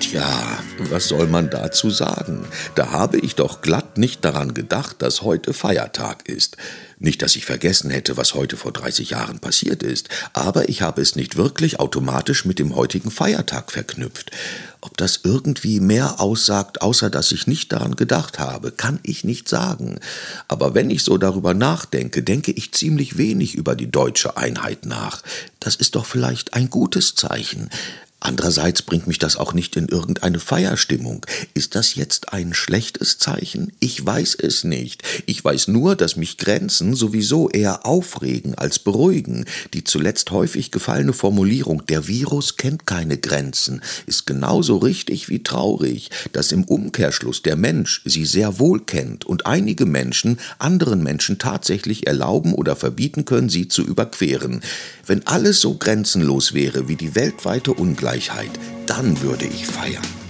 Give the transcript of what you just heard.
Tja, was soll man dazu sagen? Da habe ich doch glatt nicht daran gedacht, dass heute Feiertag ist. Nicht, dass ich vergessen hätte, was heute vor 30 Jahren passiert ist, aber ich habe es nicht wirklich automatisch mit dem heutigen Feiertag verknüpft. Ob das irgendwie mehr aussagt, außer dass ich nicht daran gedacht habe, kann ich nicht sagen. Aber wenn ich so darüber nachdenke, denke ich ziemlich wenig über die deutsche Einheit nach. Das ist doch vielleicht ein gutes Zeichen. Andererseits bringt mich das auch nicht in irgendeine Feierstimmung. Ist das jetzt ein schlechtes Zeichen? Ich weiß es nicht. Ich weiß nur, dass mich Grenzen sowieso eher aufregen als beruhigen. Die zuletzt häufig gefallene Formulierung, der Virus kennt keine Grenzen, ist genauso richtig wie traurig, dass im Umkehrschluss der Mensch sie sehr wohl kennt und einige Menschen anderen Menschen tatsächlich erlauben oder verbieten können, sie zu überqueren. Wenn alles so grenzenlos wäre wie die weltweite Ungleichheit, Ungleichheit, dann würde ich feiern.